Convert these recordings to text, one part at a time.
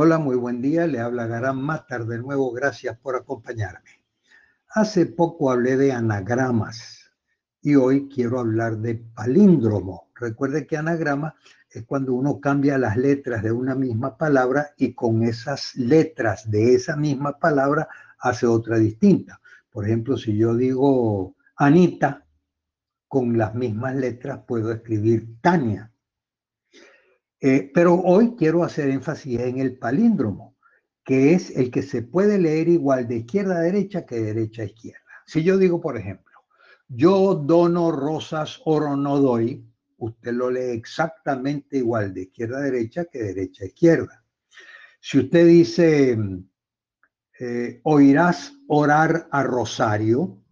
Hola, muy buen día. Le habla Garán Matar de nuevo. Gracias por acompañarme. Hace poco hablé de anagramas y hoy quiero hablar de palíndromo. Recuerde que anagrama es cuando uno cambia las letras de una misma palabra y con esas letras de esa misma palabra hace otra distinta. Por ejemplo, si yo digo Anita, con las mismas letras puedo escribir Tania. Eh, pero hoy quiero hacer énfasis en el palíndromo, que es el que se puede leer igual de izquierda a derecha que de derecha a izquierda. Si yo digo, por ejemplo, yo dono rosas, oro no doy, usted lo lee exactamente igual de izquierda a derecha que de derecha a izquierda. Si usted dice, eh, oirás orar a Rosario,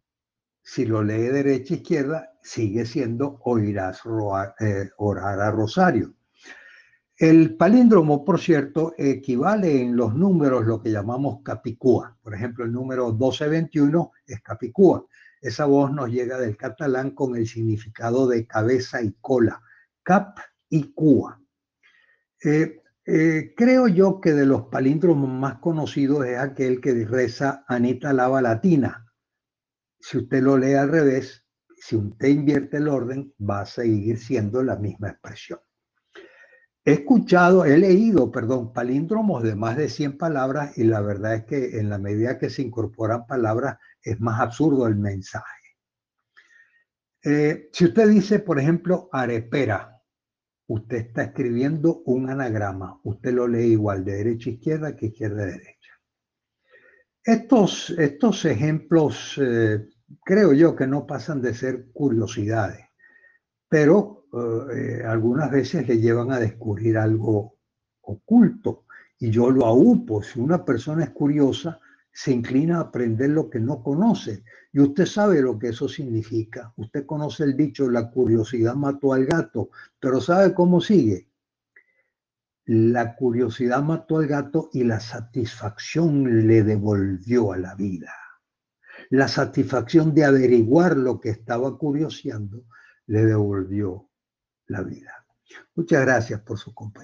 si lo lee de derecha a izquierda, sigue siendo oirás eh, orar a Rosario. El palíndromo, por cierto, equivale en los números lo que llamamos capicúa. Por ejemplo, el número 1221 es capicúa. Esa voz nos llega del catalán con el significado de cabeza y cola, cap y cua. Eh, eh, creo yo que de los palíndromos más conocidos es aquel que reza Anita Lava Latina. Si usted lo lee al revés, si usted invierte el orden, va a seguir siendo la misma expresión. He escuchado, he leído, perdón, palíndromos de más de 100 palabras y la verdad es que en la medida que se incorporan palabras es más absurdo el mensaje. Eh, si usted dice, por ejemplo, arepera, usted está escribiendo un anagrama. Usted lo lee igual de derecha a izquierda que izquierda a derecha. Estos, estos ejemplos eh, creo yo que no pasan de ser curiosidades, pero eh, algunas veces le llevan a descubrir algo oculto. Y yo lo aupo. Si una persona es curiosa, se inclina a aprender lo que no conoce. Y usted sabe lo que eso significa. Usted conoce el dicho, la curiosidad mató al gato, pero ¿sabe cómo sigue? La curiosidad mató al gato y la satisfacción le devolvió a la vida. La satisfacción de averiguar lo que estaba curioseando le devolvió la vida. Muchas gracias por su compañía.